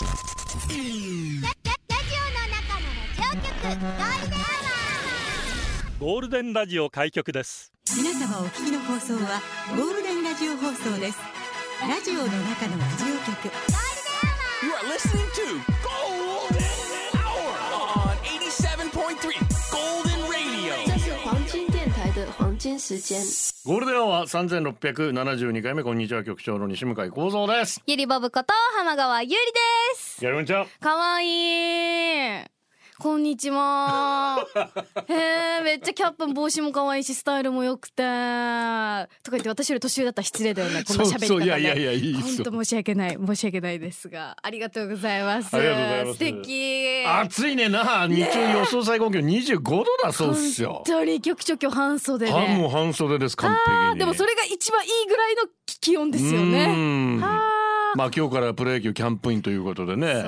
ゴールデンラジオ開局です。皆様お聞きの放送はゴールデンラジオ放送です。ラジオの中のラジオ局时间。ゴールデンアワー三千六百七十二回目こんにちは局長の西向井光三です。ゆりぼぶこと浜川ゆりです。やるんちゃん。かわいい。こんにちは。へえ、めっちゃキャップも帽子も可愛いし、スタイルも良くて。とか言って私より年上だったら失礼だよね。こんな喋り方で。そういやいやいやいいですよ本当申し訳ない。申し訳ないですが。ありがとうございます。ありがとうございます素敵。暑いねな。日中予想最高気温二十五度だそうっすよ本。当に局長今日半袖で。あもう半袖です完璧に。あーでもそれが一番いいぐらいの気温ですようね。んはまあ今日からプロ野球キャンプインということでね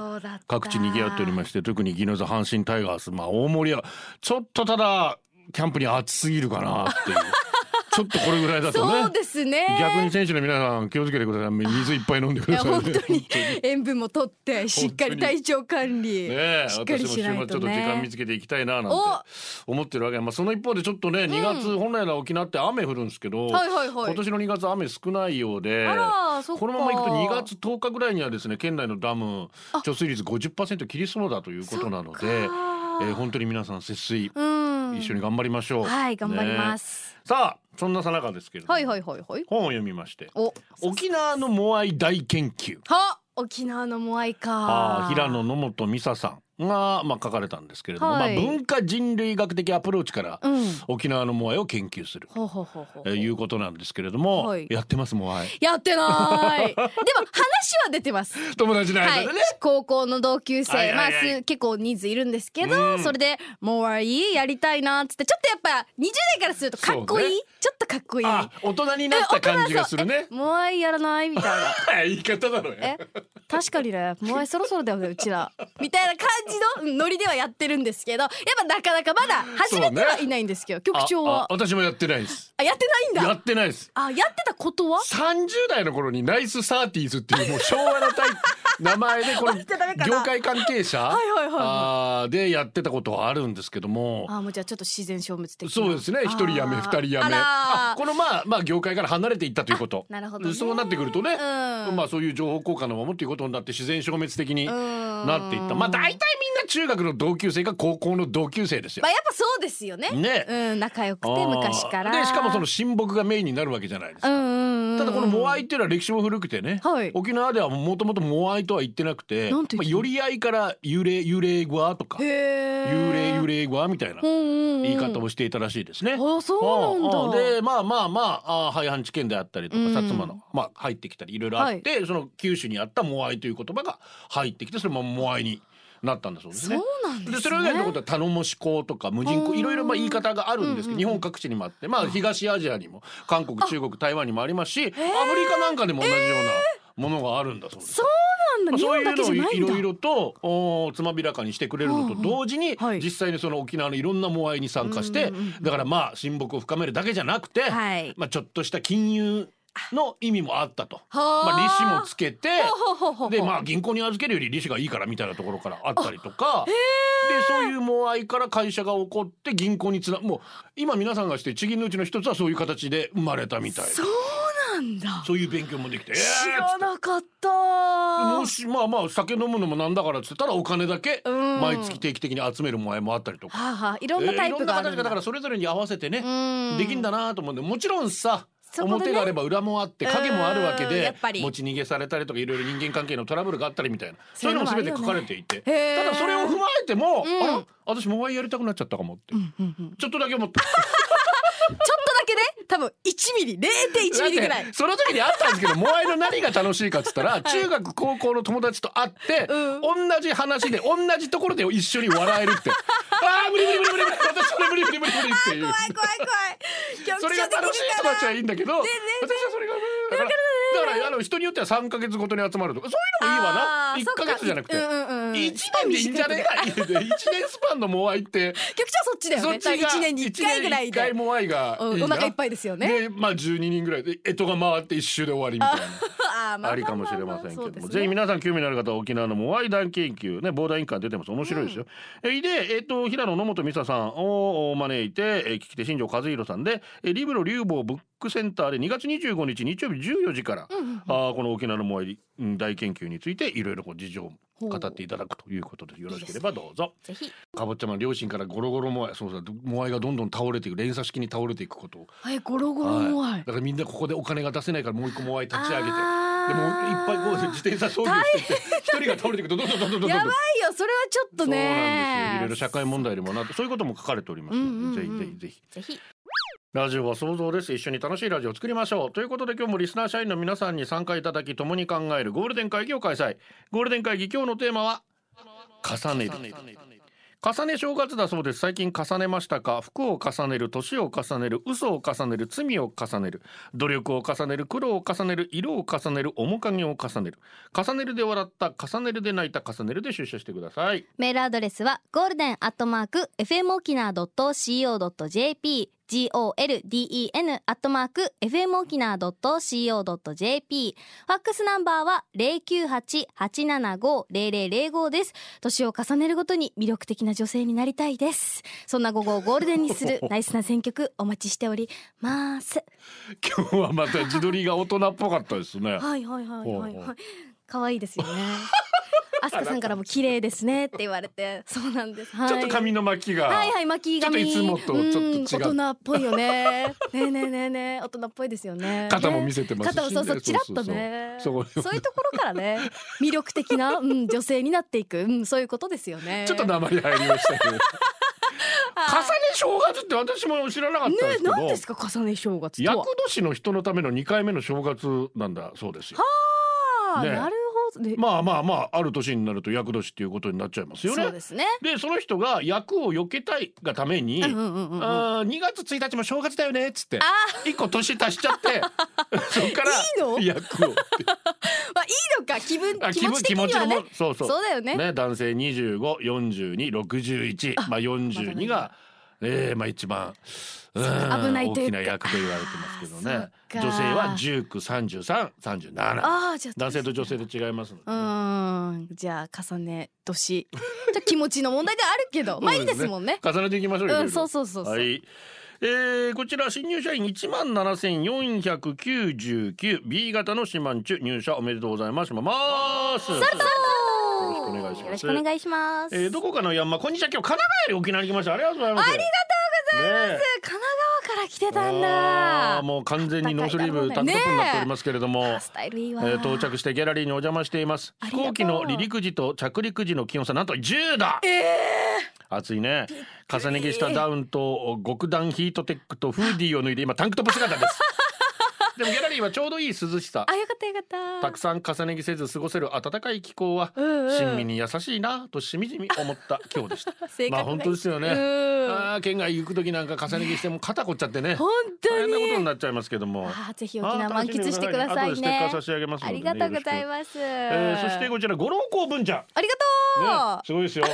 各地賑わっておりまして特に宜野座阪神タイガースまあ大盛りはちょっとただキャンプに暑すぎるかなっていう。ちょっとこれぐらいだとね。そうですね。逆に選手の皆さん気をつけてください。水いっぱい飲んでくださいね。本当に。塩分もとってしっかり体調管理、ねえしっかり私も週末ちょっしないとと時間見ねつけていきたいななんて思ってるわけ。まあその一方でちょっとね2月本来なら沖縄って雨降るんですけど、はいはいはい。今年の2月雨少ないようでこのままいくと2月10日ぐらいにはですね県内のダム貯水率50%切りそうだということなので、えー本当に皆さん節水。うん一緒に頑張りましょう、はい頑張りまね。す、さあそんなさなかですけれども、はいはいはいはい。本を読みましてお。沖縄のモアイ大研究。は沖縄のモアイあかー平野野本美沙さんが、まあ、書かれたんですけれども、はい。まあ、文化人類学的アプローチからうん。沖縄のモアイを研究する、ほうほうほうほうえーいうことなんですけれども、はい。やってますモアイ。やってない。でも話は出てます。友達のはい間でね、、高校の同級生、はいはいはい。まあす結構人数いるんですけど、うん。それで「モアイやりたいな」っつってちょっとやっぱ20代からするとかっこいい、ね。ちょっとかっこいい。あ大人になった感じがするね。モアイやらない？みたいな。言い方だろうえ確かにね。モアイそろそろだよねうちら。みたいな感じのノリではやってるんですけどやっぱなかなかまだ始めてはいないんですけど、局長は？私もやってないです。あやってないんだ。やってないです。あやってたことは？30代の頃にナイスサーティーズっていうもう昭和のタイ 名前でこれ業界関係者はいはいはいでやってたことはあるんですけども。あもうじゃあちょっと自然消滅的な。そうですね。一人辞め二人辞め。あこのまあまあ業界から離れていったということ。なるほどね。そうなってくるとね、うん。まあそういう情報交換のままということになって自然消滅的にん。なっていった。まあ大体中学の同級生が高校の同級生ですよ。まあやっぱそうですよね。ね。うん仲良くて昔から。でしかもその親睦がメインになるわけじゃないですか、うんうんうんただこのモアイっていうのは歴史も古くてね、はい。沖縄ではもともとモアイとは言ってなくてなんて言っ寄り合いから幽霊幽霊語アとかへ幽ー霊幽霊語アみたいなうんうんうん。言い方をしていたらしいですね。あそうなんだ。ああでまあまあまああ廃藩置県であったりとか、うん。薩摩の、まあ、入ってきたりいろいろあって、その九州にあったモアイという言葉が入ってきてそれもモアイになったんだそうですね。そうなんですね。でそれ以外のことは頼もし港とか無人港うんいろいろまあ言い方があるんですけど、うんうん。日本各地にもあってまあ東アジアにも韓国中国台湾にもありますしアフリカなんかでも同じようなものがあるんだそうです。そういういうのをいろいろとおーつまびらかにしてくれるのと同時に、はい。実際にその沖縄のいろんなモアイに参加して、だからまあ親睦を深めるだけじゃなくて、はい。まあちょっとした金融の意味もあったと。はあ。まあ利子もつけてでまあ銀行に預けるより利子がいいからみたいなところからあったりとかでそういうモアイから会社が起こって銀行につなもう今皆さんがして地銀のうちの一つはそういう形で生まれたみたいな。そうなんだ。そういう勉強もできて。知らなかった。もしまあまあ酒飲むのもなんだからっつったらお金だけうん。毎月定期的に集めるものもあったりとか、はあはあいろんなタイプがあるんだ。えーいろんな形がだからそれぞれに合わせてねうん。できんだなと思うんでもちろんさね。表があれば裏もあって影もあるわけで持ち逃げされたりとかいろいろ人間関係のトラブルがあったりみたいな。そういうのも全て書かれていて。へー。ただそれを踏まえても、うん。あら私モアイやりたくなっちゃったかもって、うんうんうん。ちょっとだけ思った。ちょっとだけね多分1ミリ0.1ミリぐらい。その時にあったんですけどモアイの何が楽しいかっつったら、中学高校の友達と会って、うん。同じ話で同じところで一緒に笑えるって。ああ無理無理無理無理私それ無理無理無理無理っていう。怖い怖い怖い。それが楽しい人たちはいいんだけど、私はそれがだからだからあの人によっては3か月ごとに集まるとかそういうのもいいわな。1あーそっかか月じゃなくて、うんうんうん1年でいいんじゃねえか1年スパンのモアイって。局長そっちだよね。そっちが1年に1回ぐらい一年に一回でモアイがいいな。うんお腹いっぱいですよね。でまあ12人ぐらいで干支が回って一周で終わりみたいな。あーまあありかもしれませんけども、ぜひ皆さん興味のある方は沖縄のモアイ団研究ねボーダーインカー出てます面白いですよ、えーでえっ、と平野野本美沙さんを招いて、えー、聞き手新庄和弘さんで、えーリブロ竜坊ブックセンターで2月25日日曜日14時から、あーこの沖縄のモアイうん大研究についていろいろ事情を語っていただくということでよろしければどうぞ。ぜひ。かぼちゃま両親からゴロゴロモアイそうそうモアイがどんどん倒れていく連鎖式に倒れていくことを。はいゴロゴロモアイ。はい。だからみんなここでお金が出せないからもう一個モアイ立ち上げて。でもいっぱいこう自転車操業してて一人が倒れていくとどんどんどんどんどんやばいよそれはちょっとそうなんですよ。ねいろいろ社会問題にもなってそういうことも書かれておりますので、うんうんうんぜひぜひ。ぜひラジオは想像です。一緒に楽しいラジオを作りましょう。ということで今日もリスナー社員の皆さんに参加いただき共に考えるゴールデン会議を開催。ゴールデン会議今日のテーマは重ねる。重ね正月だそうです最近重ねましたか服を重ねる。年を重ねる。嘘を重ねる。罪を重ねる。努力を重ねる。苦労を重ねる。色を重ねる。面影を重ねる。重ねる。で笑った重ねる。で泣いた重ねる。で出社してくださいメールアドレスはゴールデンアットマーク FM 沖縄 .co.jp golden アットマーク FM 沖縄 .co.jp ファックスナンバーは098-875-0005です。年を重ねるごとに魅力的な女性になりたいです。そんな午後をゴールデンにする ナイスな選曲お待ちしております。今日はまた自撮りが大人っぽかったですね。はいはいはいはいはい。可愛いですよね アスカさんからも綺麗ですねって言われてそうなんです、はい、ちょっと髪の巻きが、はいはい巻き髪。ちょっといつもとちょっと大人っぽいよね。ねえねえねえねえ。大人っぽいですよね。肩も見せてますし。肩をそうそうねちらっとね。そういうところからね魅力的な、うん、女性になっていく、うん、そういうことですよね。ちょっと鉛入りましたけど。重ね正月って私も知らなかったんですけど、ね何ですか重ね正月と厄は年の人のための2回目の正月なんだそうですよ。ねあーなるでまあまあまあある年になると厄年っていうことになっちゃいますよね。そうですね。でその人が役を避けたいがために、うんうんうんうん。あー2月1日も正月だよねっつってあ一個年足しちゃって そっからいいの？役を まあいいのか気分あ気持ち的にはね。もそうそう。そうだよね。ね男性254261まあ42が、えー、まあ一番うん危ないというか。大きな役と言われてますけどね。女性は193337ああじゃあ男性と女性で違いますのでうーん。じゃあ重ね年。じゃあ気持ちの問題であるけど。まあいいですもんね。重ねていきましょうようんそうそうそうそう、はい。えー、こちら新入社員1万7499 B 型の四万中入社おめでとうございます。します。よろしくお願いします。よろしくお願いします、えー、どこかの山こんにちは。今日神奈川より沖縄に来ました。ありがとうございます。ありがとうございます。神奈川から来てたんあだーもう完全にノースリーブタンクトップになっておりますけれども。あスタイルいいわ、えー到着してギャラリーにお邪魔しています。飛行機の離陸時と着陸時の気温差なんと10度。暑いね。重ね着したダウンと極暖ヒートテックとフーディーを脱いで今タンクトップ姿ですでもギャラリーはちょうどいい涼しさ。あよかったよかった。たくさん重ね着せず過ごせる暖かい気候はうんうん。親身に優しいなとしみじみ思った 今日でした。まあ本当ですよね。うん。あー県外行く時なんか重ね着しても肩凝っちゃってね。本当大変なことにになっちゃいますけども。あーぜひ沖縄満喫してください後でステッカねー差し上げますね、ありがとうございす、ます、えー、そしてこちら五郎港文ちゃん。ありがとう、ね、すごいですよ。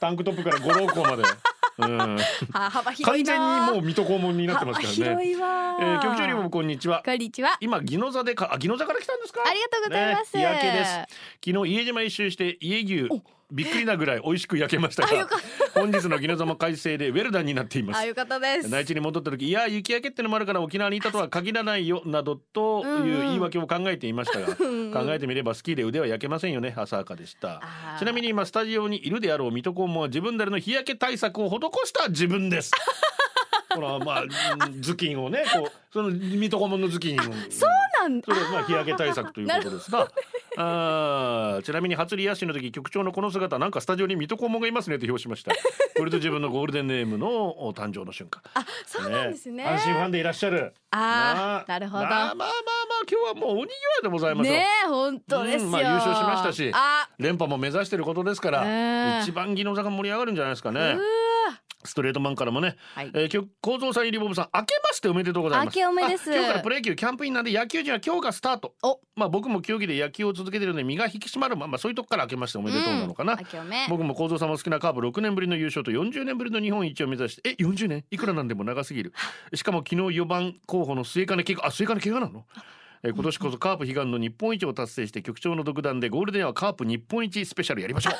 タンクトップから五郎港まで。うん、は幅広い完全なにもう水戸黄門になってますからね。幅広いわえー、局長にもこんにちは。こんにちは今宜野座でか、あ、宜野座から来たんですか？ありがとうございますね、日焼けです。昨日家島一周して家牛。びっくりなぐらい美味しく焼けましたが本日の宜野座も快晴でウェルダンになっています。あよかったです。内地に戻った時いや雪焼けってのもあるから沖縄にいたとは限らないよなどという言い訳を考えていましたが、考えてみればスキーで腕は焼けませんよね浅はか。でしたちなみに今スタジオにいるであろう水戸黄門は自分なりの日焼け対策を施した自分です。ほらまあうん頭巾をねこうその水戸黄門の頭巾を。そうなんそれまあ日焼け対策ということですが。あーちなみに初リアッシュの時局長のこの姿なんかスタジオに水戸黄門がいますねと表しました。これと自分のゴールデンネームのお誕生の瞬間。あそうなんですね。安心ファンでいらっしゃる。あーなるほど。まあまあまあまあ今日はもうおにぎわいでございますよ、ねえ本当ですまあ優勝しましたしあ。連覇も目指していることですから、うん。一番技能座が盛り上がるんじゃないですかねストレートマンからもね、はい。えー、構造さん入りボブさん明けましておめでとうございます。明けおめです。あ今日からプロ野球キャンプインなんで野球人は今日がスタート。お。まあ僕も競技で野球を続けてるので身が引き締まる。まあまあそういうとこから明けましておめでとうなのかな、明けおめ。僕も構造さんも好きなカーブ6年ぶりの優勝と40年ぶりの日本一を目指してえ40年？いくらなんでも長すぎる。しかも昨日4番候補の末金怪我あ末金怪我なの？えー今年こそカープ悲願の日本一を達成して局長の独断でゴールデンはカープ日本一スペシャルやりましょう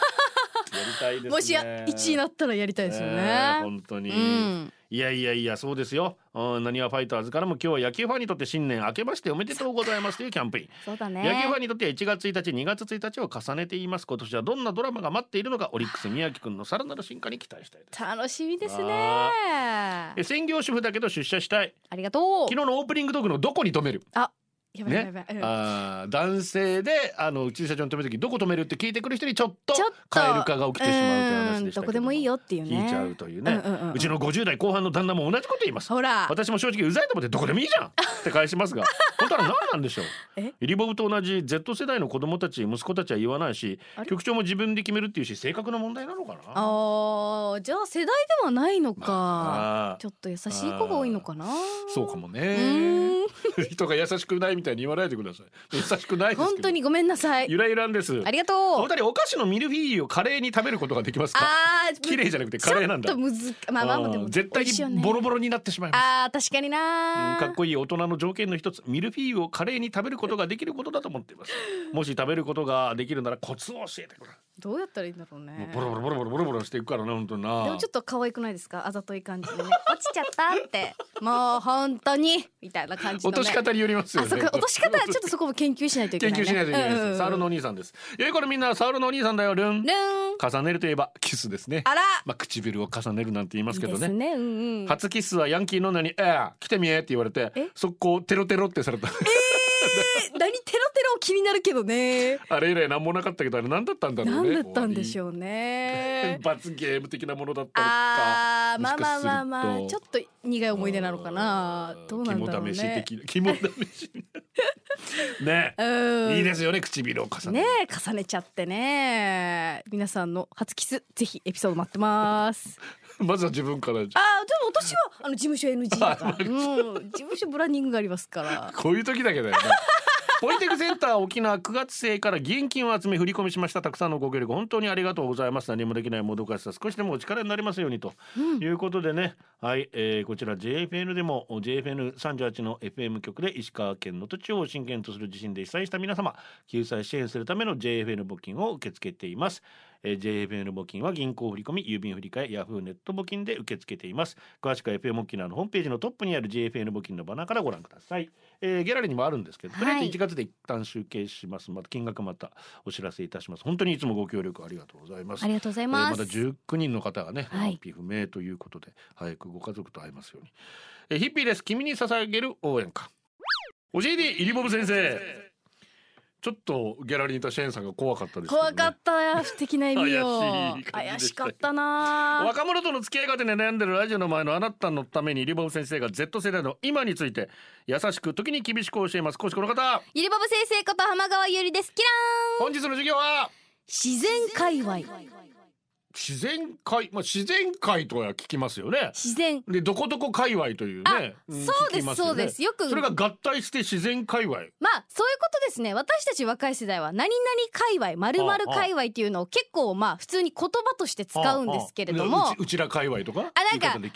やりたいですね。もしや1位になったらやりたいですよね。えね。本当に、うん。いやいやいやそうですよ。なにわファイターズからも今日は野球ファンにとって新年明けましておめでとうございますというキャンペーン。そうだ野球ファンね。にとっては1月1日2月1日を重ねて言います今年はどんなドラマが待っているのかオリックス宮城くんのさらなる進化に期待したいです。楽しみですね。え専業主婦だけど出社したい。ありがとう。昨。日のオープニングトークのどこに止める？あ、やばいやばいね。うん。あー男性であの駐車場に止める時どこ止めるって聞いてくる人にちょっと蛙化が起きてしまうという話うんでしたけどどこでもいいよっていうね。聞いちゃうというね、うんうんうんうん。ちの50代後半の旦那も同じこと言います。ほら。私も正直うざいと思ってどこでもいいじゃんって返しますが。本当は何なんでしょう。え？イリボブと同じ Z 世代の子供たち息子たちは言わないし局長も自分で決めるっていうし性格の問題なのかな？ああ、じゃあ世代ではないのか。あーちょっと優しい子が多いのかな。そうかもうね。人が優しくないみたいに言わないでください。優しくないですけど。本当にごめんなさい。ゆらゆらんです。ありがとう。お二人お菓子のミルフィーユをカレーに食べることができますか？ああ、綺麗じゃなくてカレーなんだ。ちょっとむずまあまあまあでもうん絶対にボロボロになってしまいます。ああ確かにうんなかっこいい大人の条件の一つ。ミルフィーユをカレーに食べることができることだと思っています。もし食べることができるならコツを教えてくれ、どうやったらいいんだろうね。ボロボロボロボロボロボロしていくからね本当にな。でもちょっと可愛くないですか？あざとい感じでね落ちちゃったって。もう本当に。みたいな感じの、ね、落とし方によりますよね。あそこ落とし方はちょっとそこも研究しないといけない、ね、研究しないといけないです、うんうのお兄さんです。えこれみんなサウルのお兄さんだよルン。ルン。重ねるといえばキスですね。あら。まあ唇を重ねるなんて言いますけどね。いいですね。うんうん。初キスはヤンキーの女に「ええ来てみえ」って言われてえ？速攻テロテロってされた。え 何テロテロ気になるけどね。あれ以来何もなかったけどあれ何だったんだろうね何だったんでしょうね。罰ゲーム的なものだったのかあーまあまあまあまあちょっと苦い思い出なのかな。どうなんだろう肝試しね 肝試しね。うん。いいですよね唇を重ねね重ねちゃってね皆さんの初キスぜひエピソード待ってます まずは自分からあ。ーでも私はあの事務所 NG だから、うん、事務所ブランディングがありますから。こういう時だけだよねポリテクセンター沖縄9月生から義援金を集め振り込みしました。たくさんのご協力本当にありがとうございます。何もできないもどかしさ少しでもお力になりますようにということでね、はい、えーこちら JFN でも JFN38 の FM 局で石川県の土地を震源とする地震で被災した皆様救済支援するための JFN 募金を受け付けています。えー JFN 募金は銀行振込郵便振替ヤフーネット募金で受け付けています。詳しくは FM 沖縄のホームページのトップにある JFN 募金のバナーからご覧ください、えーギャラリーにもあるんですけど、とりあえずはい1月で一旦集計します。また金額またお知らせいたします。本当にいつもご協力ありがとうございます。ありがとうございえーます、まだ19人の方がね、はい。安否不明ということで早くご家族と会えますように、えーヒッピーです。君に捧げる応援歌。教えてイリボブ先生ちょっとギャラリーにいたシェーンさんが怖かったですね。怖かったよ。不敵な意味よ。怪しかったな。若者との付き合い方に悩んでるラジオの前のあなたのためにイリボブ先生が Z 世代の今について優しく時に厳しく教えます。講師この方。ゆりぼぶ先生こと浜川ゆりです。キラーン。本日の授業は？自然界隈自然界まあ自然界とは聞きますよね。自然。でどこどこ界隈というね。んそうですね。そうです。よく。それが合体して自然界隈。まあそういうことですね。私たち若い世代は何々界隈まるまる界隈っていうのを結構まあ普通に言葉として使うんですけれども。ああうちうちら界隈とか？あなんかまあそ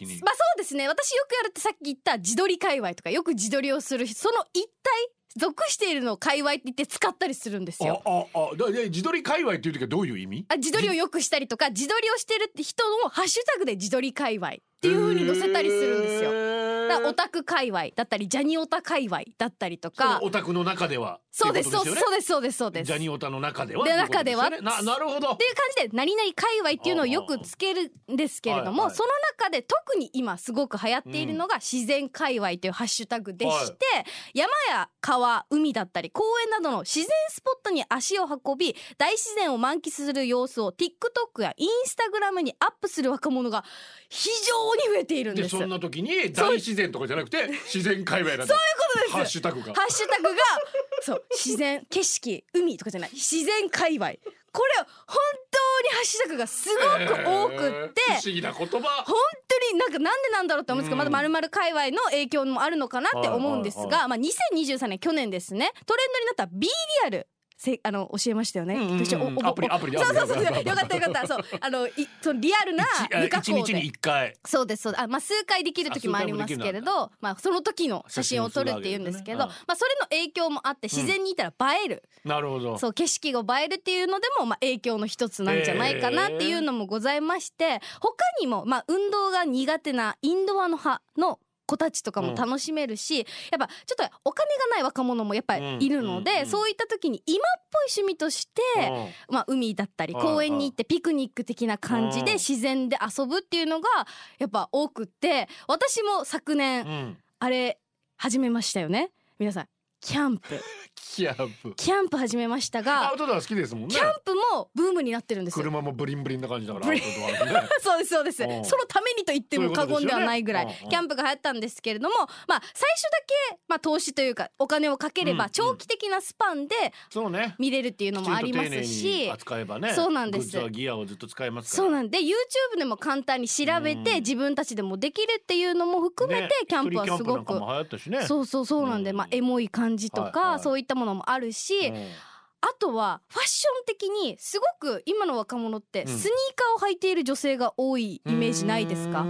うですね。私よくやるってさっき言った自撮り界隈とかよく自撮りをする人その一体属しているのを界隈って言って使ったりするんですよ。あああだで自撮り界隈っていう時はどういう意味？あ自撮りをよくしたりとか自撮りをしてるって人のハッシュタグで自撮り界隈っていう風に載せたりするんですよ。だオタク界隈だったりジャニオタ界隈だったりとか。オタクの中ではそうですそうですそうですそうです。ジャニオタの中ではで中ではななるほど。っていう感じで何々界隈っていうのをよくつけるんですけれども、その中で特に今すごく流行っているのが自然界隈というハッシュタグでして、山や川海だったり公園などの自然スポットに足を運び大自然を満喫する様子を TikTok や Instagram にアップする若者が非常に増えているんで。ですそんな時に大自然とかじゃなくて自然界隈なんだ。そういうことです。ハッシュタグが。ハッシュタグがそう自然景色海とかじゃない。自然界隈。これ本当にハッシュタグがすごく多くって、えー不思議な言葉。本当になんかなんでなんだろうって思うんですけど、うん。まだまるまる界隈の影響もあるのかなって思うんですが、まあ2023年去年ですね。トレンドになった B リアルせあの教えましたよね。うんうんうんアプリアプリでそうそうそう。よかったよかった。そうあのいそのリアルな一無加工一日にで。一回。そうですそうです。あまあ数回できる時もありますけれどまあその時の写真を撮るっていうんですけどね。まあそれの影響もあって自然にいたら映える、なるほど。そう景色が映えるっていうのでもまあ影響の一つなんじゃないかなっていうのもございまして他にもまあ運動が苦手なインドアの派の子たちとかも楽しめるし、やっぱちょっとお金がない若者もやっぱりいるので、そういった時に今っぽい趣味として、まあ、海だったり公園に行ってピクニック的な感じうん。で自然で遊ぶっていうのがやっぱ多くって私も昨うん年うん。あれ始めましたよね。皆さんキャンプ。キャンプ。キャンプ始めましたアがウトドア好きですもんね。キャンプもブームになってるんです。よ。車もブリンブリンな感じだからね。そうですそうです。うん。そのためにと言っても過言ではないぐらいねうんうん。キャンプが流行ったんですけれども、まあ最初だけまあ投資というかお金をかけれうんうん。ば長期的なスパンでそうね。見れるっていうのもありますきちんと丁寧しに。扱えばねそうなんです。ギアをずっと使えますから。そうなんで YouTube でも簡単に調べうん。て自分たちでもできるっていうのも含めてね。キャンプはすごく。も流行ったしね。そうそうそうなんでうん。まあエモい感じとはいはい。かそういったものもあるしうん。あとはファッション的にすごく今の若者ってうん。スニーカーを履いている女性が多いイメージないですか？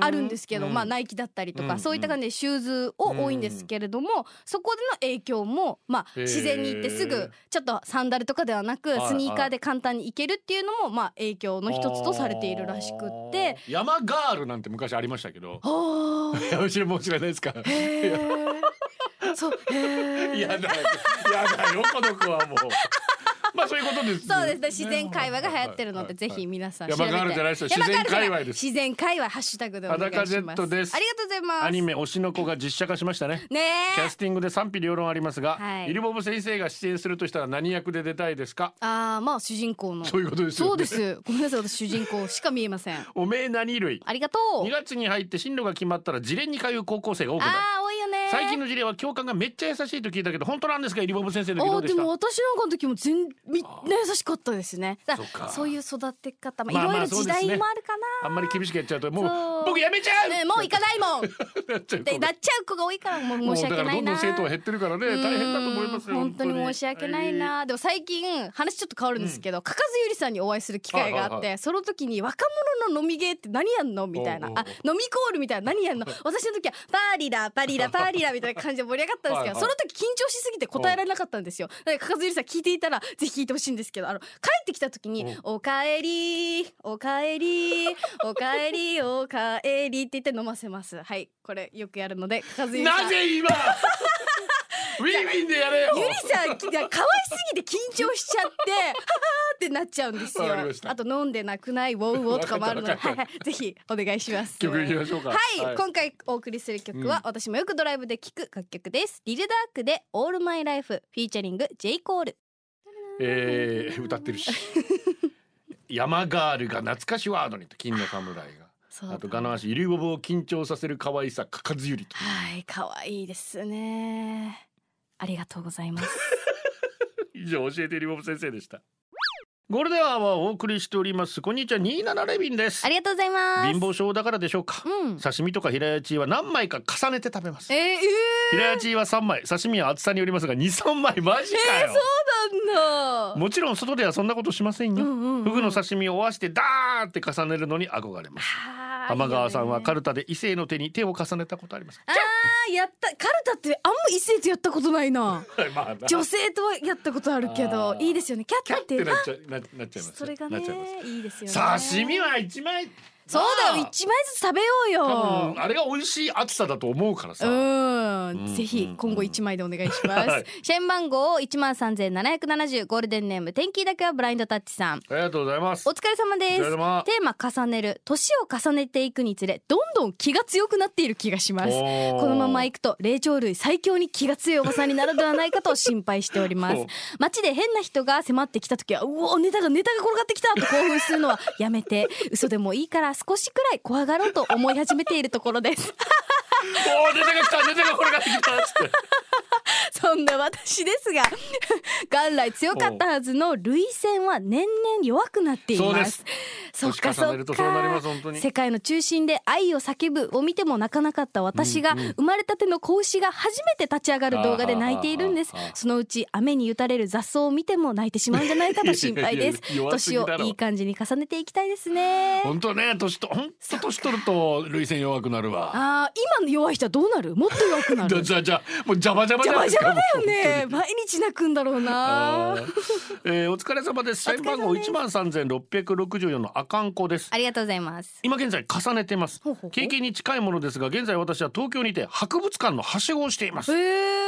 あるんですけど、まあナイキだったりとか、うん。そういった感じでシューズを多いんですけれども、そこでの影響もまあ自然に行ってすぐちょっとサンダルとかではなくスニーカーで簡単に行けるっていうのもまあ影響の一つとされているらしくって。山ガールなんて昔ありましたけど。後ろもう知らないですか？そうへー。やだやだよこの子はもう。まあそういうことですそうですね。自然会話が流行ってるのでぜひ皆さん調べて。山ガールじゃないですよ自然界隈です。自然会話ハッシュタグでお願いします。裸 Z です。ありがとうございます。アニメ推しの子が実写化しましたね。ねえ。キャスティングで賛否両論ありますが、はい。イルボブ先生が出演するとしたら何役で出たいですか？ああまあ主人公の。そういうことですそうです。ごめんなさい私主人公しか見えません。おめえ何類？ありがとう。2月に入って進路が決まったら自連に通う高校生が多くなる最近の事例は教官がめっちゃ優しいと聞いたけど本当なんですかイルボブ先生の時どあうでした？でも私なんかの時も全みんな優しかったですね。だそっか。そういう育て方まあまあまあいろいろ時代もあるかあんまり厳しくやっちゃうともう僕やめちゃう、な、ね、もう行かないもん。なっちゃうってなっちゃう子が多いからもう申し訳ないな。もうだからどんどん生徒は減ってるからね。大変だと思います本当に申し訳ないな、でも最近話ちょっと変わるんですけど、かかずゆりさんにお会いする機会があって、はいはいその時に若者の飲みゲーって何やんのみたいな。おうおうおう。あ飲みコールみたいな何やんの？私の時はパーリラパリラパーリラみたいな感じで盛り上がったんですけどはいはい。その時緊張しすぎて答えられなかったんですよ。だからかかずゆりさん聞いていたらぜひ聞いてほしいんですけどあの帰ってきた時に「おかえりおかえりおかえりおかえり」って言って飲ませます。はいこれよくやるのでなぜ今？ウィンウィンでやれよ。ゆりさんが可愛すぎて緊張しちゃってははーってなっちゃうんですよ。あと飲んでなくないウォウウォとかもあるのでぜひお願いします。曲いきましょうか。はい、今回お送りする曲は、うん。私もよくドライブで聴く楽曲です。リルダークでオールマイライフフィーチャリング J. コールえー、歌ってるし。山ガールが懐かしワードにと金の侍があとガナ足イリボブを緊張させる可愛さかかずゆりと。はい可愛いですね。ありがとうございます。以上教えてイリボブ先生でした。ゴールデンはお送りしております。こんにちは27レビンです。ありがとうございます。貧乏症だからでしょうか、うん。刺身とか平屋チは何枚か重ねて食べます。えー、えー、平屋チは3枚。刺身は厚さによりますが23枚。マジかよ、そうなんだ。もちろん外ではそんなことしませんよ、うんうんうん。フグの刺身を合わせてダーって重ねるのに憧れますはー浜川さんはカルルタで異性の手に手を重ねたことありますか？あーやった。カルタってあんま異性とやったことないな。まあな女性とはやったことあるけどいいですよね。キャキャッッててなっちゃななっちゃいますそれがねなっちゃいますいいですよね。刺身は一枚そうだよ。一枚ずつ食べよう多よ分あれが美味しい厚さだと思うからさ、うん、うん。ぜひ今後一枚でお願いします、はい。社員番号一万三千七百七十ゴールデンネーム天気だけはブラインドタッチさん。ありがとうございます。お疲れ様です。テーマ重ねる年を重ねていくにつれどんどん気が強くなっている気がします。ここのまま行くと霊長類最強に気が強いおばさんになるではないかと心配しております。街で変な人が迫ってきた時はうおネタがネタが転がってきたと興奮するのはやめて。嘘でもいいから少しくらい怖がろうと思い始めているところです。おーネタが来たネタがこれが来たっつって。そ そんな私ですが元来強かったはずの涙腺は年々弱くなっていまそうです。すそっかそうなります本当に。世界の中心で愛を叫ぶを見ても泣かなかった私が、生まれたての子牛が初めて立ち上がる動画で泣いているんです。そのうち雨に打たれる雑草を見ても泣いてしまうんじゃないかと心配です。年をいい感じに重ねていきたいですね。本当ね年と本当年取ると涙腺弱くなるわ。あー今の弱い人はどうなる？もっと弱くなる？じゃじゃじゃもうジャバジャバじゃないですかジャバだよね。毎日泣くんだろうあなー。えーお疲れ様です。社員番号一万三千六百六十四のあかんこです。ありがとうございます。今現在重ねてます。ほうほう経験に近いものですが現在私は東京にて博物館のはしごをしています。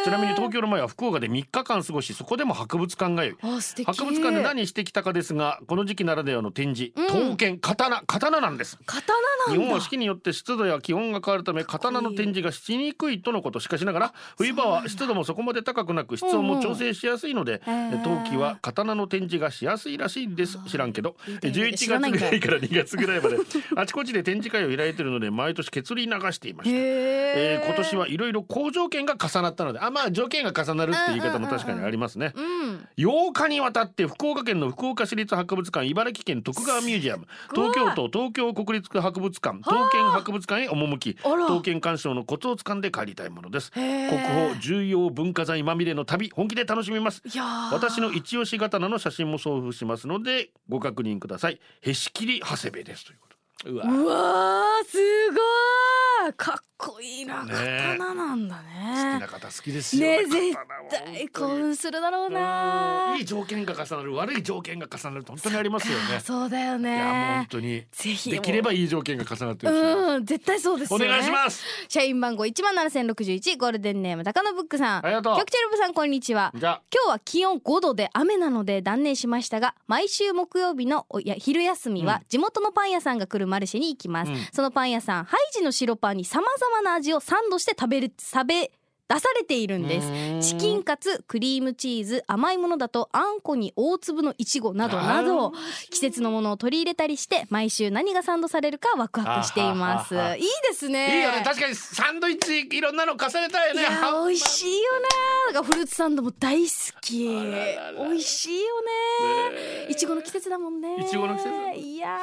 ちなみに東京の前は福岡で3日間過ごしそこでも博物館通い。あ素敵。博物館で何してきたかですがこの時期ならではの展示。うん。刀剣。刀。刀なんです刀なんだ。日本は四季によって湿度や気温が変わるため刀の展示がしにくいとのこと。しかしながら冬場は湿度もそこまで高くなく室温も調整しやすいので、冬季は刀の展示がしやすいらしいです。知らんけど。いいね11知らないんだ月ぐらいから2月ぐらいまで。あちこちで展示会を開いているので毎年血流流していました。えへー。今年はいろいろ好条件が重なったのであまあ条件が重なるって言い方も確かにありますね。うん。8日にわたって福岡県の福岡市立博物館茨城県徳川ミュージアム東京都東京国立博物館東県博物館へ赴き刀剣鑑賞のコツをつかんで帰りたいものです。国宝重要文化財まみれの旅本気で楽しみます。私の一押し刀の写真も送付しますのでご確認ください。へし切り長谷部です。ということうわうわーすごいかっこいいな、ね。刀なんだ好きねな方好きですよ。ね絶対興奮するだろううん。ないい条件が重なる悪い条件が重なると本当にありますよね。そうだよいやもう本ね当に。ぜひ。できればいい条件が重なってうん絶対そうですね。願いします。社員番号一万七千六十一ゴールデンネーム高野ブックさん。ありがとう。局長ルブさんこんにちは。じゃあ今日は気温5度で雨なので断念しましたが毎週木曜日のおや昼休みは地元のパン屋さんが来るマルシェに行きます、うん。そのパン屋さんハイジの白パンにさまざまな味をサンドして食べる食べ出されているんです。チキンカツクリームチーズ甘いものだとあんこに大粒のいちごなどなど季節のものを取り入れたりして毎週何がサンドされるかワクワクしています。いいですね。いいよね。確かにサンドイッチいろんなの重ねたいよね美味しいよねなんかフルーツサンドも大好き。美味しいよね。いちごの季節だもんね。いちごの季節いや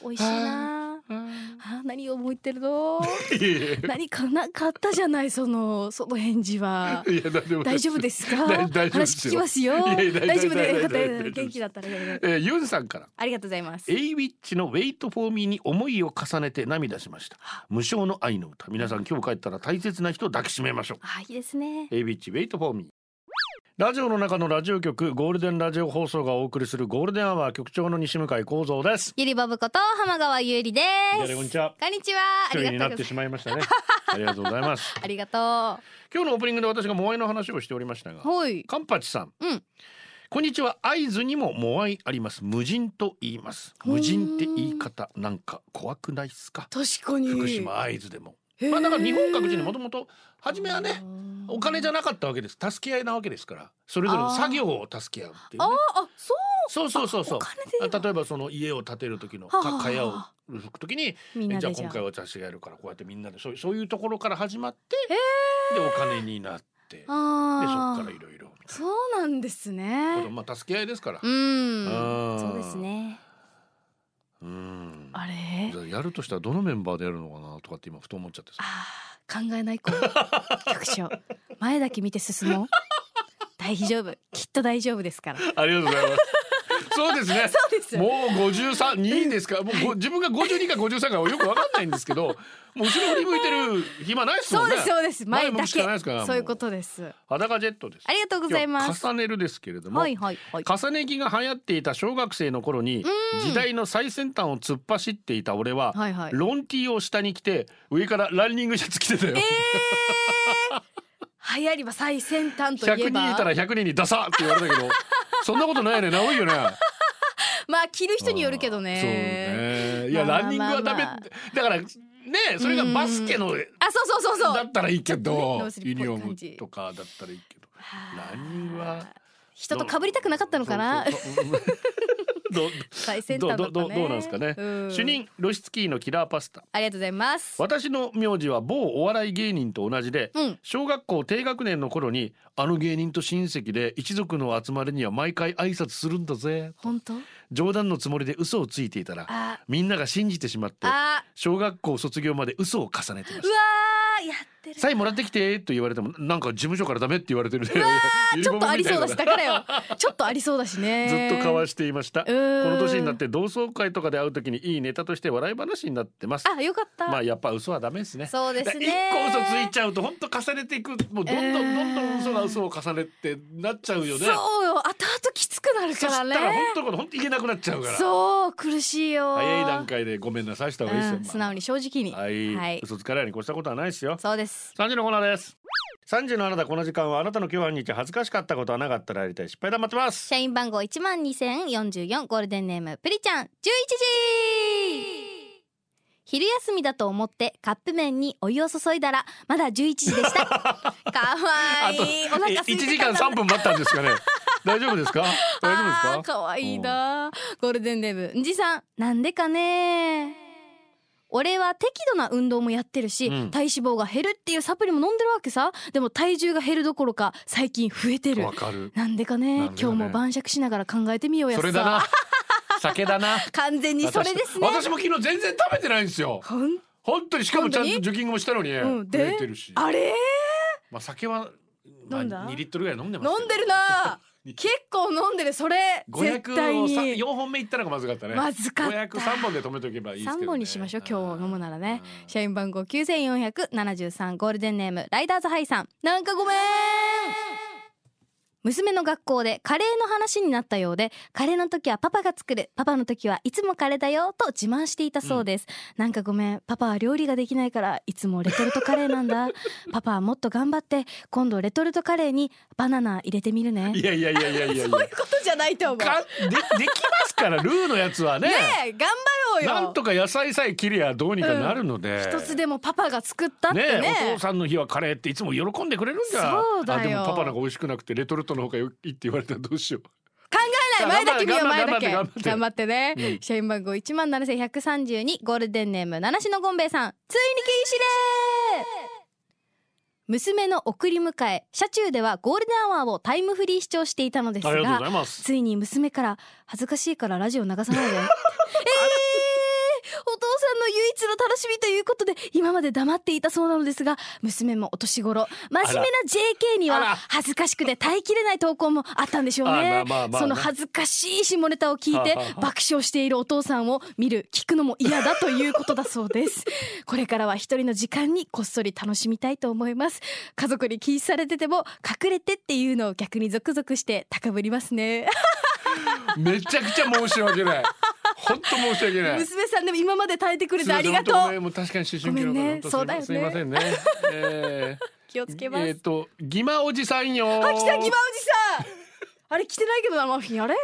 ー美味しいな。あ何を思ってるの？何かなかあったじゃないそのその返事は。いや大丈夫ですか？大大丈夫ですよ。話聞きますよ。大丈夫で元気だったらえーユンさんから。ありがとうございます。エイウィッチの Wait For Me に思いを重ねて涙しました。無償の愛の歌。皆さん今日帰ったら大切な人を抱きしめましょう。あいいですね。 Awich Wait For Me ラジオの中のラジオ局ゴールデンラジオ放送がお送りするゴールデンアワー局長の西向井光三です。ゆりばぶこと浜川ゆうりです。こんにちはこんにちは。あ一人になってしまいましたね。ありがとう。ございます。ありがと今日のオープニングで私がモアイの話をしておりましたがうはい。カンパチさん、うん。こんにちは。会津にもモアイあります。無人と言います。無人って言い方なんか怖くないっすか？確かに。福島会津でもまあだから日本各地にもともと初めはねお金じゃなかったわけです。助け合いなわけですから。それぞれの作業を助け合うっていうあねあそう。そうそうそう例えばその家を建てる時のかやを吹く時にじゃあ今回は私がやるからこうやってみんなでそうそういうところから始まってでお金になってでそこからいろいろそうなんですなねまあ助け合いですから。うん。そうですねうん。あれ？やるとしたらどのメンバーでやるのかなとかって今ふと思っちゃってさ。考えない子。局長。前だけ見て進もう。大丈夫。きっと大丈夫ですから。ありがとうございますそうですね。そうです。もう53人ですか？もうご自分が52か53かよくわかんないんですけど もう後ろ振り向いてる暇ないですもね。そうんですそうです。前だけ。そういうもことです。裸ジェットです。ありがとうございます。重ねるですけれども、はいはいはい。重ね着が流行っていた小学生の頃に時代の最先端を突っ走っていた俺は、はいはい。ロンティーを下に着て上からランニングシャツ着てたよ、流行りは最先端とい100えば。人いたら100人にダサって言われたけどそんなことないよね。なおいよね。まあ着る人によるけどね。そうね。いや、ランニングはダメ、だからねそれがバスケのあそうそうそうそう。だったらいいけど、ユニフォームとかだったらいいけど。はあ。ランニングは人と被りたくなかったのかな？ど最先端だったね。どどどどうなんですかね。うん。主任露出キーのキラーパスタ。ありがとうございます。私の名字は某お笑い芸人と同じで、うん。小学校低学年の頃にあの芸人と親戚で一族の集まりには毎回挨拶するんだぜ。本当？冗談のつもりで嘘をついていたらあ。みんなが信じてしまってあ。小学校卒業まで嘘を重ねてましうわたーやってる。サインもらってきてと言われてもなんか事務所からダメって言われてるね。ちょっとありそうだしずだからよ。ちょっとありそうだしね。っと交わしていました。こうん。の年になって同窓会とかで会う時にいいネタとして笑い話になってます。あよかった、まあやっぱ嘘はダメですね。そうですね。一個嘘ついちゃうと本当重ねていくもうどんどんどんどん嘘が嘘を重ねてなっちゃうよね。そうよ。後々きつくなるからねら本当本当言えなくなっちゃうから。そう苦しいよ。早い段階でごめんなさいした方がいいですよ、うん、素直に正直に。はい、はい。嘘つかないに越したことはないですよ。そうです。三時のコーナーです。三時のあなたこの時間はあなたの今日半日恥ずかしかったことはなかったらやりたい失敗談待ってます。社員番号一万二千四十四ゴールデンネームプリちゃん。十一時昼休みだと思ってカップ麺にお湯を注いだらまだ11時でしたかわいい。お腹空いて1時間3分待ったんですかね大丈夫ですか？大丈夫ですか？あーかわいいなゴールデンネームんじさんなんでかね？俺は適度な運動もやってるし、うん。体脂肪が減るっていうサプリも飲んでるわけさ。でも体重が減るどころか最近増えてる。わかる。なんでかね？ね？今日も晩酌しながら考えてみようやそれだな。酒だな。完全にそれですね。私私も昨日全然食べてないんですよ。本当？に。しかもちゃんとジョギングもしたのにうん。で？増えてるし。あれ？まあ酒はまあ飲んだ？2リットルぐらい飲んでます飲んでるな結構飲んでるそれ絶対500をさに。4本目いったのがまずかったね。まずかった。503本で止めとけばいいですけど、ね、3本にしましょう。今日飲むならね。うん。社員番号9473ゴールデンネームライダーズハイさん。なんかごめん娘の学校でカレーの話になったようでカレーの時はパパが作るパパの時はいつもカレーだよと自慢していたそうです、なんかごめんパパは料理ができないからいつもレトルトカレーなんだ。パパはもっと頑張って今度レトルトカレーにバナナ入れてみるね。いやいやいやいやいやいや。そういうことじゃないと思う。かでできますからルーのやつはね。ねえ頑張ろうよ。なんとか野菜さえ切りゃどうにかなるので、一つでもパパが作ったってね。ねえお父さんの日はカレーっていつも喜んでくれるんじゃそうだよ。あでもパパなんか美味しくなくてレトルトの方がいいって言われたらどうしよう。考えない前だけ見よう前だけ頑張ってね、うん。社員番号一万七千百三十二ゴールデンネーム七種のゴンベイさん。ついに禁止令娘の送り迎え車中ではゴールデンアワーをタイムフリー視聴していたのですがついに娘から恥ずかしいからラジオ流さないで。え ーさんの唯一の楽しみということで今まで黙っていたそうなのですが娘もお年頃。真面目な JK には恥ずかしくて耐えきれない投稿もあったんでしょうあね。その恥ずかしい下ネタを聞いて爆笑しているお父さんを見る聞くのも嫌だということだそうです。これからは一人の時間にこっそり楽しみたいと思います。家族に禁止されてても隠れてっていうのを逆にゾクゾクして高ぶりますね。めちゃくちゃ申し訳ない本当申し訳ない。娘さんでも今まで耐えてくれてありがとう。ん。もう確かに思春期の頃ごめんね。そうだよねすいませんね。え気をつけます、ー、えっ、とギマおじさんよあ来たギマおじさん。あれ来てないけどなマフィンあれ？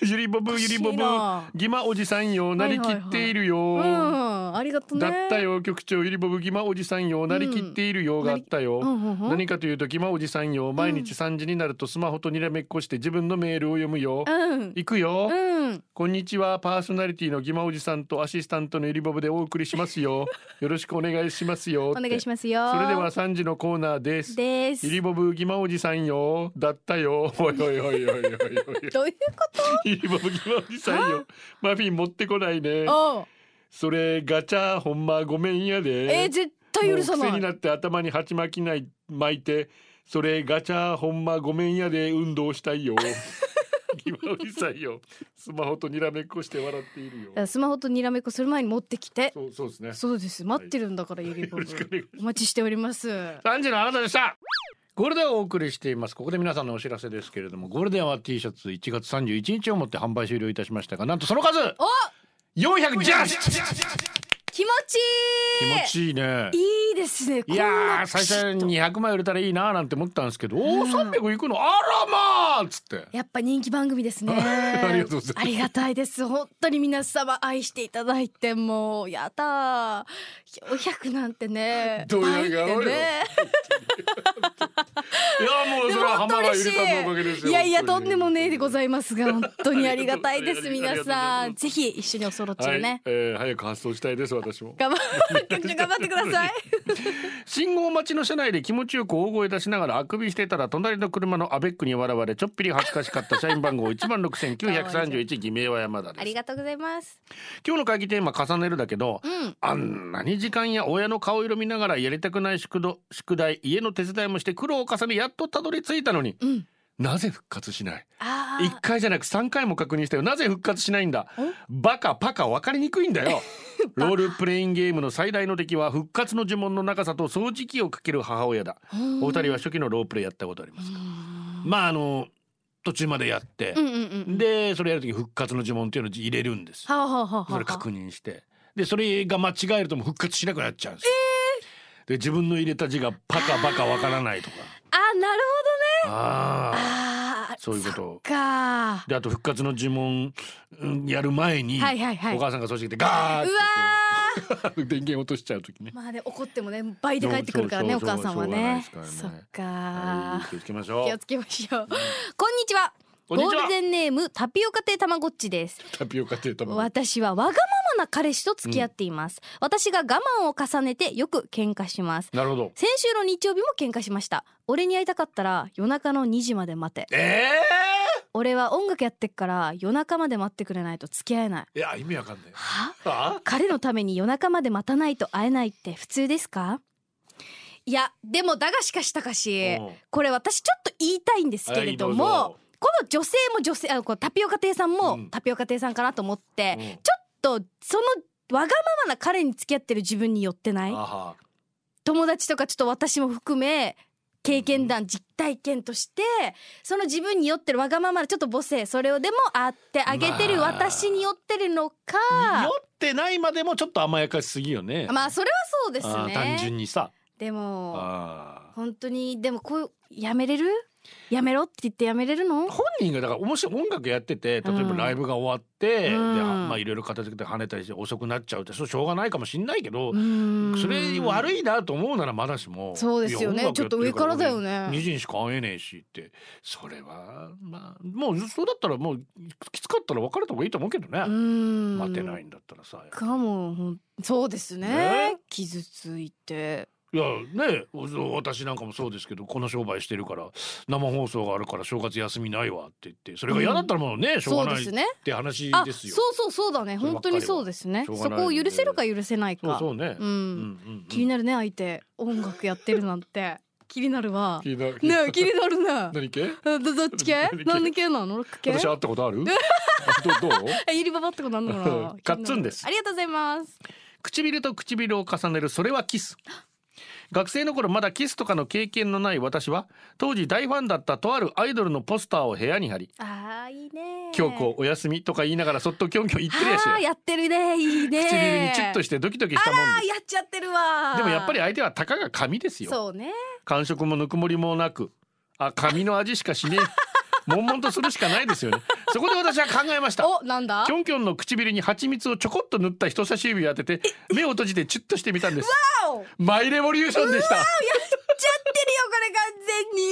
ゆりぼぶゆりぼぶおかしいなギマおじさんよなりきっているよ、うんありがとうね。だったよ局長。ゆりぼぶギマおじさんよなりきっているよがあったよ、うんうんうん。何かというとギマおじさんよ毎日3時になるとスマホとにらめっこして自分のメールを読むよ、うん。行くよ、うん。こんにちはパーソナリティのギマおじさんとアシスタントのゆりぼぶでお送りしますよ。よろしくお願いしますよ。お願いしますよ。それでは3時のコーナーです。です。ゆりぼぶギマおじさんよ。だったよ。おいおいおいおいおいおい。どういうこと？ゆりぼぶギマおじさんよマフィン持ってこないねそれガチャほんまごめんやでえー、絶対許さない癖になって頭に鉢巻きない巻いてそれガチャほんまごめんやで運動したいよギマおじさんよスマホとにらめっこして笑っているよスマホとにらめっこする前に持ってきてそうそうですねそうです待ってるんだからゆりぼぶお待ちしております3時のあなたでしたゴールデンをお送りしています。ここで皆さんのお知らせですけれどもゴールデンは T シャツ1月31日をもって販売終了いたしましたがなんとその数お400ジャスト気持ちいい。気持ちいいね。いいですね。いや最初は200枚売れたらいいなーなんて思ったんですけど、おおうん300いくの？あらまあっつって。やっぱ人気番組ですね。ありがとうございます。ありがたいです。本当に皆様愛していただいてもうやだー。400なんてねどうやがおよ。倍ってねもうそれは浜田ゆりさんのおかげですよい。やいやとんでもねえでございますが本当にありがたいです皆さん。ぜひ一緒におそろちをはい。ね、えー早く発送したいです私も。頑張ってください。信号待ちの車内で気持ちよく大声出しながらあくびしていたら隣の車のアベックに笑われちょっぴり恥ずかしかった社員番号1万6931偽名は山田です。ありがとうございます。今日の会議テーマ重ねるだけど、うん。あんなに時間や親の顔色見ながらやりたくない宿題家の手伝いもして苦労を重ねやっとたどり着いたのに、うん。なぜ復活しない？あ一回じゃなく3回も確認したよ。なぜ復活しないんだ？バカパカ分かりにくいんだよ。ロールプレインゲームの最大の敵は復活の呪文の長さと掃除機をかける母親だ。お二人は初期のロープレイやったことありますか？まああの途中までやって。うん、うんうんうん。でそれやるとき復活の呪文っていうのを入れるんです。それ確認して。でそれが間違えるともう復活しなくなっちゃうんですよ、で自分の入れた字がパカバカわからないとかあなるああほどね。あー。そういうこと。か。であと復活の呪文うんやる前に、はいはいはい。お母さんが掃除機でガーって。電源落としちゃう時ね。ーまあね怒ってもね倍で帰ってくるからねおそうそう母さんはね。そっか。はい気をつけましょう。気をつけましょう。こんにちは。こんにちは。ゴールデンネームタピオカ亭たまごっちです。タピオカって卵私はわがままな彼氏と付き合っています、私が我慢を重ねてよく喧嘩します。なるほど。先週の日曜日も喧嘩しました。俺に会いたかったら夜中の2時まで待て。え俺は音楽やってっから夜中まで待ってくれないと付き合えない。えいや意味わかんない。は？あ？彼のために夜中まで待たないと会えないって普通ですか？いやでもだがしかしたかしう。んこれ私ちょっと言いたいんですけれども、この女性も女性あこうタピオカ亭さんも、うん。タピオカ亭さんかなと思って、うん。ちょっとそのわがままな彼に付き合ってる自分によってない？友達とかちょっと私も含め経験談実体験としてその自分に酔ってるわがままなちょっと母性それをでもあってあげてるまあ私に酔ってるのか。酔ってないまでもちょっと甘やかしすぎよね。まあそれはそうですあー単純ねにさ。でも本当にでもこうやめれる？やめろって言ってやめれるの？本人がだから面白い音楽やってて例えばうん。ライブが終わって、うん。でまあいろいろ片付けて跳ねたりして遅くなっちゃうってそれしょうがないかもしんないけど、うん。それ悪いなと思うならまだしもそうですよね。ちょっと上からだよね。俺2時にしか会えねえしってそれはまあもうそうだったらもうきつかったら別れた方がいいと思うけどね、うん。待てないんだったらさかもそうですね。ね。傷ついていやね私なんかもそうですけどこの商売してるから生放送があるから正月休みないわって言ってそれが嫌だったらもうね、しょうがないっそうですね。て話あですよ。そうそうそうだね。本当にそうですね。そこを許せるか許せないか。そうね。うん。うんうん気になるね相手。音楽やってるなんて。気になるわ。気になる。ねえ気になるね。何系？どどっち系？何系？なの？ロック系？私会ったことある？どどう？えゆりばばってことあんのかな。カッツンです。ありがとうございます。唇と唇を重ねるそれはキス。学生の頃まだキスとかの経験のない私は当時大ファンだったとあるアイドルのポスターを部屋に貼りあーいいね「京子おやすみ」とか言いながらそっとキョンキョン言ってるやし。やってるね。いいね。唇にチュッとしてドキドキしたもんあーでやっちゃってるわすでもやっぱり相手はたかが紙ですよ。そうね。感触もぬくもりもなく。あ紙の味しかしねえ悶々とするしかないですよね。そこで私は考えました。おなんだ？キョンキョンの唇に蜂蜜をちょこっと塗った人差し指を当てて目を閉じてチュッとしてみたんです。マイレボリューションでした。やっちゃってるよこれ完全に。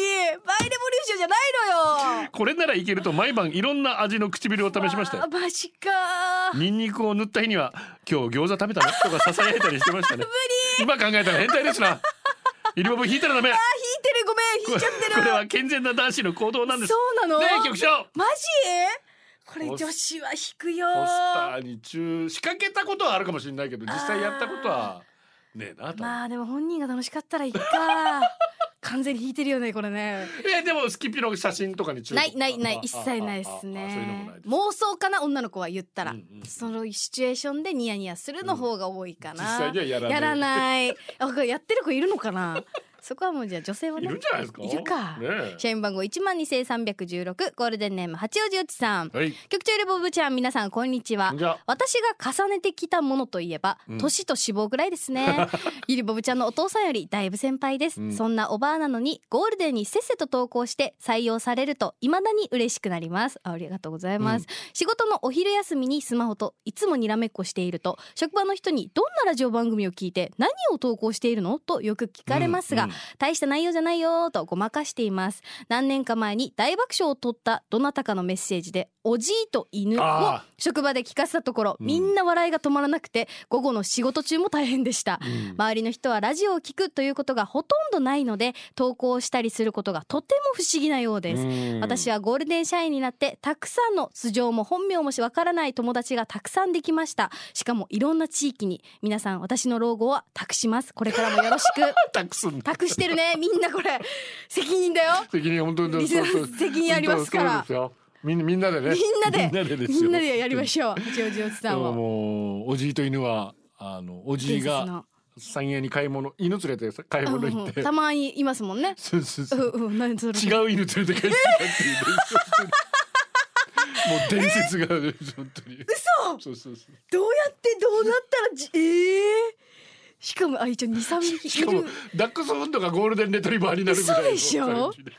マイレボリューションじゃないのよ。これならいけると毎晩いろんな味の唇を試しましたよ。マジか。ニンニクを塗った日には今日餃子食べたの？とか囁いたりしてましたね。今考えたら変態ですな。イルボブ引いたらダメめん引いちゃってる。これは健全な男子の行動なんです。そうなの？ねえ局長。マジ？これ女子は引くよ。ポスターに中仕掛けたことはあるかもしれないけど実際やったことはねえなと、まあでも本人が楽しかったらいいか。完全に引いてるよねこれね。えでもスキピの写真とかにないないない。あ一切ないですね。妄想かな女の子は言ったら、うんうんそのシチュエーションでニヤニヤするの方が多いかな、実際にはやらないややってる子いるのかなそこはもうじゃあ女性はいねるんじゃないですか？いるか。ねえ。社員番号一万二千三百十六ゴールデンネーム八王子よちさん。はい。局長レボブちゃん皆さんこんにちは。じゃあ私が重ねてきたものといえば、うん。年と脂肪ぐらいですね。ゆりぼぶちゃんのお父さんよりだいぶ先輩です、うん。そんなおばあなのにゴールデンにせっせと投稿して採用されると未だに嬉しくなります。あありがとうございます、仕事のお昼休みにスマホといつもにらめっこしていると職場の人にどんなラジオ番組を聞いて何を投稿しているの？とよく聞かれますが、うん。大した内容じゃないよとごまかしています。何年か前に大爆笑を取ったどなたかのメッセージでおじいと犬をあ職場で聞かせたところうん。みんな笑いが止まらなくて午後の仕事中も大変でした。うん。周りの人はラジオを聞くということがほとんどないので投稿したりすることがとても不思議なようです。うん。私はゴールデン社員になってたくさんの素性も本名もわからない友達がたくさんできました。しかもいろんな地域に皆さん私の老後は託します。これからもよろしく。託すんだ託してるね。みんなこれ。責任だよ。責任本当に責任ありますから。みんみんなでね。みんなで。みんなでですよ。みんなでやりましょう。八王子おじさんをもうおじいと犬はあのおじいが三円に買い物犬連れて買い物行って。たまにいますもんね。そうそうそう。うんうん。何それ。違う犬連れて帰ってきたっていうねもう伝説がある本当に。嘘！そうそうそう。どうやってどうなったらじええしかもあ一応二三匹いる。ダックスフンドがゴールデンレトリバーになるぐらいの嘘でしょ。感じで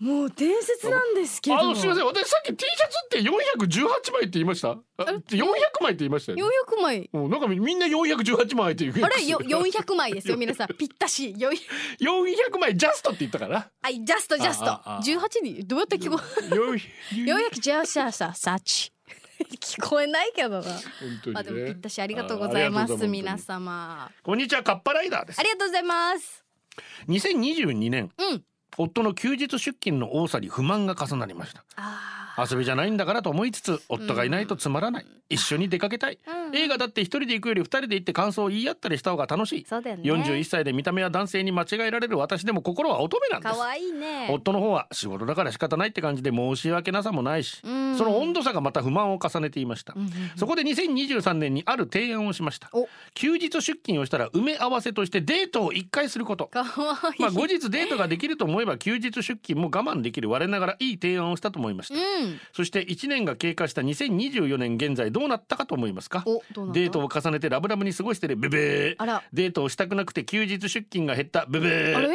もう伝説なんですけど。あのすみません。私さっき T シャツって418枚って言いました？あ400枚って言いましたよね。四百枚。なんかみんな418枚っていう。あれ？よ四百枚ですよ皆さん。ぴったし。四400枚ジャストって言ったかなあジャストジャスト。十八にどうやって聞こえようやくジャストさサチ 聞こえないけどな。本当にね。あでもぴったしありがとうございます皆様。こんにちはカッパライダーです。ありがとうございます。2022年。うん。夫の休日出勤の多さに不満が重なりました。あ遊びじゃないんだからと思いつつ夫がいないとつまらない、一緒に出かけたい、うん。映画だって一人で行くより二人で行って感想を言い合ったりした方が楽しい、そうだよね。41歳で見た目は男性に間違えられる私でも心は乙女なんです。可愛いね。夫の方は仕事だから仕方ないって感じで申し訳なさもないし、うん。その温度差がまた不満を重ねていました、うんうんそこで2023年にある提案をしました。お。休日出勤をしたら埋め合わせとしてデートを1回すること。まあ後日デートができると思えば休日出勤も我慢できる我ながらいい提案をしたと思いました、うんそして1年が経過した2024年現在どうなったかと思いますか？デートを重ねてラブラブに過ごしてるブブー。あら。デートをしたくなくて休日出勤が減ったブブー。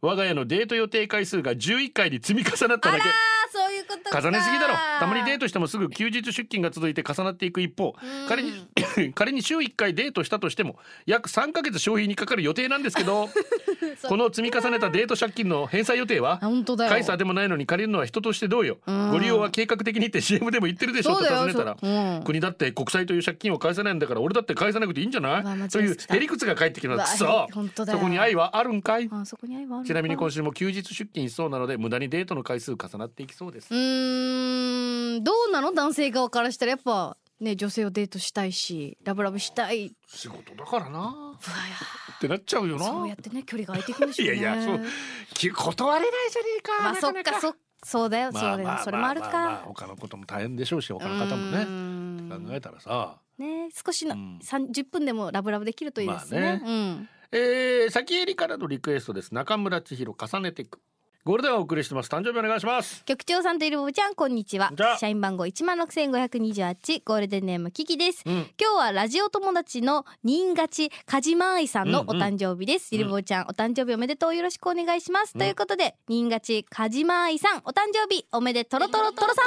我が家のデート予定回数が11回に積み重なっただけ。あそういうことか。重ねすぎだろ。たまにデートしてもすぐ休日出勤が続いて重なっていく一方。うん。仮に 仮に週1回デートしたとしても約3ヶ月消費にかかる予定なんですけど この積み重ねたデート借金の返済予定はあ本当だよ。カイサーでもないのに借りるのは人としてどうよ。うん。ご利用は計画的にって CM でも言ってるでしょと尋ねたら。そう。うん。国だって国債という借金を返せないんだから俺だって返さなくていいんじゃない？というへりくつが返ってきた。のう。わくそこに愛はあるんかい？ちなみに今週も休日出勤しそうなので無駄にデートの回数重なっていきそうですうーんどうなの？男性側からしたらやっぱね女性をデートしたいしラブラブしたい。仕事だからな。ってなっちゃうよな。そうやってね距離が空いていくんでしょうね。いやいやそう。き断れないじゃねえかまあそっかそそうだよそうだよ。まあまあそれもあるまあまあか他のことも大変でしょうし他の方もね。ね考えたらさ。ね少しのうん。30分でもラブラブできるといいですね。まうん。えー、先襟からのリクエストです。中村千尋重ねていくゴールデンをお送りしてます。誕生日お願いします。局長さんといるぼぶちゃんこんにちは。社員番号一万六千五百二十八ゴールデンネームキキです。うん。今日はラジオ友達の新勝ちかじまあいさんのお誕生日です、うん。ゆりぼうちゃんお誕生日おめでとうよろしくお願いします、うん。ということで新勝ちかじまあいさんお誕生日おめでとろとろとろさん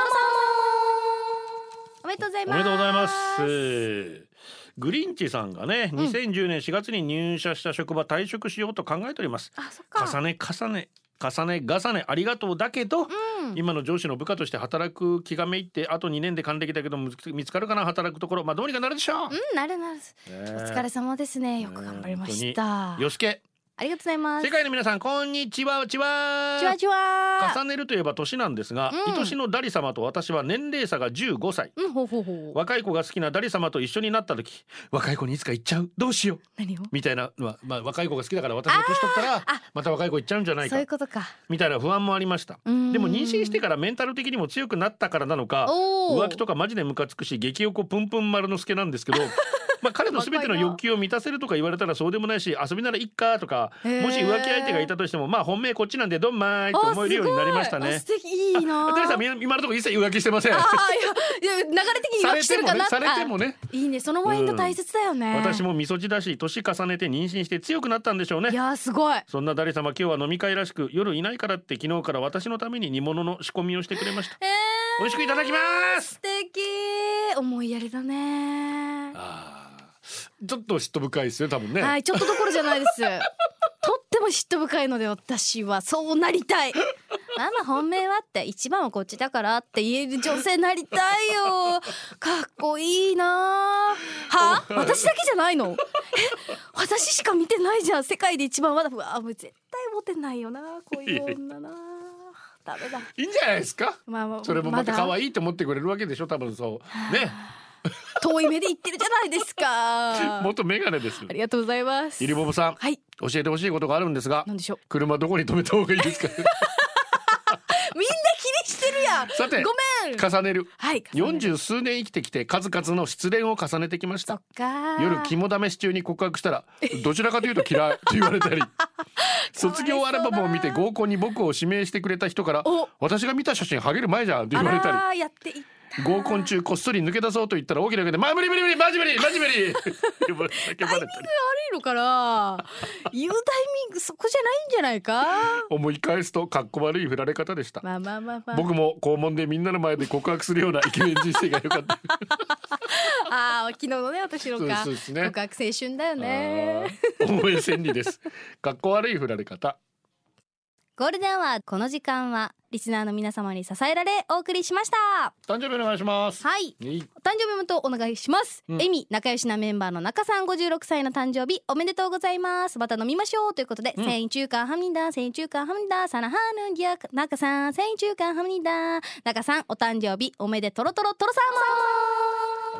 おめでとうございます。おめでとうございます。えーグリンチさんがね2010年4月に入社した職場退職しようと考えております。あそっか。重ね重ね重ね重ねありがとうだけど、うん。今の上司の部下として働く気がめいってあと2年で還暦だけど見つかるかな働くところ。まあどうにかなるでしょう、うんなるなる。ねお疲れ様ですね。よく頑張りました。よしけありがとうございます。世界の皆さんこんにちはちは。ちわちわ。重ねるといえば年なんですが、うん。愛しのダリ様と私は年齢差が15歳。うんほうほうほう。若い子が好きなダリ様と一緒になった時若い子にいつか行っちゃう？どうしよう？何を？みたいなのは、まあ、若い子が好きだから私も年取ったらあまた若い子行っちゃうんじゃないそういうかことか。みたいな不安もありました。うん。でも妊娠してからメンタル的にも強くなったからなのか浮気とかマジでムカつくし激横プンプン丸之助なんですけどまあ彼の全ての欲求を満たせるとか言われたらそうでもないし遊びならいっかとかもし浮気相手がいたとしてもまあ本命こっちなんでどんまいと思えるようになりましたね。素敵いいな。ダリさんみ今のところ一切浮気してません。いやいや流れ的に浮気してるかな。されてもねいいねそのマインド大切だよね、私もみそじだし年重ねて妊娠して強くなったんでしょうね。いやーすごい。そんなダリ様今日は飲み会らしく夜いないからって昨日から私のために煮物の仕込みをしてくれました。えー、美味しくいただきます。素敵思いやりだねあーちょっと嫉妬深いですよ多分ね、はいちょっとどころじゃないです。とっても嫉妬深いので私はそうなりたい。ママ本命はって一番はこっちだからって言える女性なりたいよ。かっこいいな。は？私だけじゃないの？え？私しか見てないじゃん。世界で一番まだ。うわもう絶対モテないよなこういう女な。ダメだ。いいんじゃないですか？まあまあそれもまた可い愛いと思ってくれるわけでしょ多分そう。ね遠い目で言ってるじゃないですか。元メガネです。ありがとうございます。イリボブさんはい。教えてほしいことがあるんですがなんでしょう？車どこに止めた方がいいですか？みんな気にしてるやん。さてごめん。重ねる。はい重ねる。40数年生きてきて数々の失恋を重ねてきましそたっか夜肝試し中に告白したらどちらかというと嫌いと言われたり。卒業アルバムを見て合コンに僕を指名してくれた人からお。私が見た写真ハゲる前じゃんと言われたり。あやっていった合コン中こっそり抜け出そうと言ったら大きな声で「まあ無理無理無理マジ無理マジ無理」呼ばれ叫ばれたり悪いのかな言うタイミングそこじゃないんじゃないか？思い返すとかっこ悪い振られ方でした。まあまあまあまあ。僕も校門でみんなの前で告白するようなイケメン人生が良かった。あー昨日のね私のかね。告白青春だよね。応援千里です。かっこ悪い振られ方ゴールデンアワーこの時間はリスナーの皆様に支えられお送りしました。誕生日お願いします。はい。お誕生日おめでとうお願いします、うん。エミ仲良しなメンバーの中さん56歳の誕生日おめでとうございます。また飲みましょうということで、うん。セイン中間ハミダセイン中間ハミダサナハーヌンギャ中さんセイン中間ハミダ中さんお誕生日おめでとろとろとろさ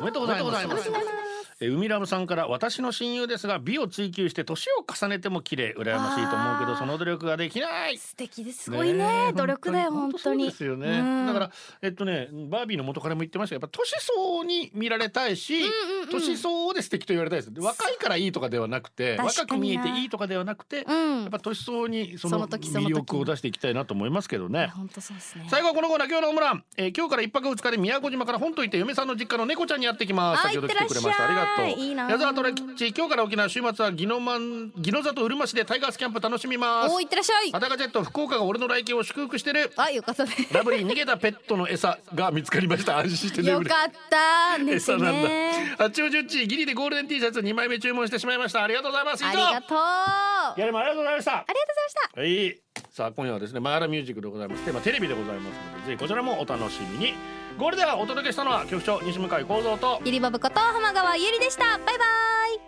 おめでとうございますえ海ラムさんから私の親友ですが美を追求して年を重ねても綺麗羨ましいと思うけどその努力ができない。素敵です。すごいね。え努力だよ本当にですよね、うんだからえっとねバービーの元彼も言ってましたけどやっぱ年相応に見られたいし、うんうんうん。年相応で素敵と言われたいです。で若いからいいとかではなくて若く見えていいとかではなくて、うん。やっぱ年相応にその魅力を出していきたいなと思いますけどね。本当そうですね。最後はこのコーナー今日のオムラン、えー今日から一泊二日で宮古島から本島行って嫁さんの実家の猫ちゃんにやってきます。あ先ほど来てくれましたありいってらっしゃがとう。いいいな矢沢トレッチ今日から沖縄週末は宜野湾宜野里うるま市でタイガースキャンプ楽しみます。おーいってらっしゃい。裸ジェット福岡が俺の来県を祝福してる。あよかったね。ラブリー逃げたペットの餌が見つかりました。安心して眠れよかったです餌なんだ。ね八王子うちギリでゴールデン T シャツ2枚目注文してしまいました。ありがとうございます。ありがとう。あいやでもありがとうございました。りがとうございました。はい。さあ今夜はですねマヤラミュージックでございます。テーマテレビでございますのでぜひこちらもお楽しみにゴールではお届けしたのは局長西向井光三とゆりばぶこと浜川ゆりでした。バイバイ。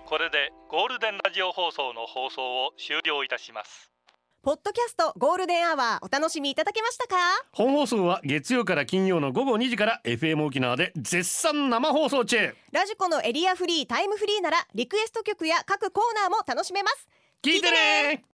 これでゴールデンラジオ放送の放送を終了いたします。ポッドキャストゴールデンアワーお楽しみいただけましたか？本放送は月曜から金曜の午後2時から FM 沖縄で絶賛生放送中。ラジコのエリアフリータイムフリーならリクエスト曲や各コーナーも楽しめます。聞いてね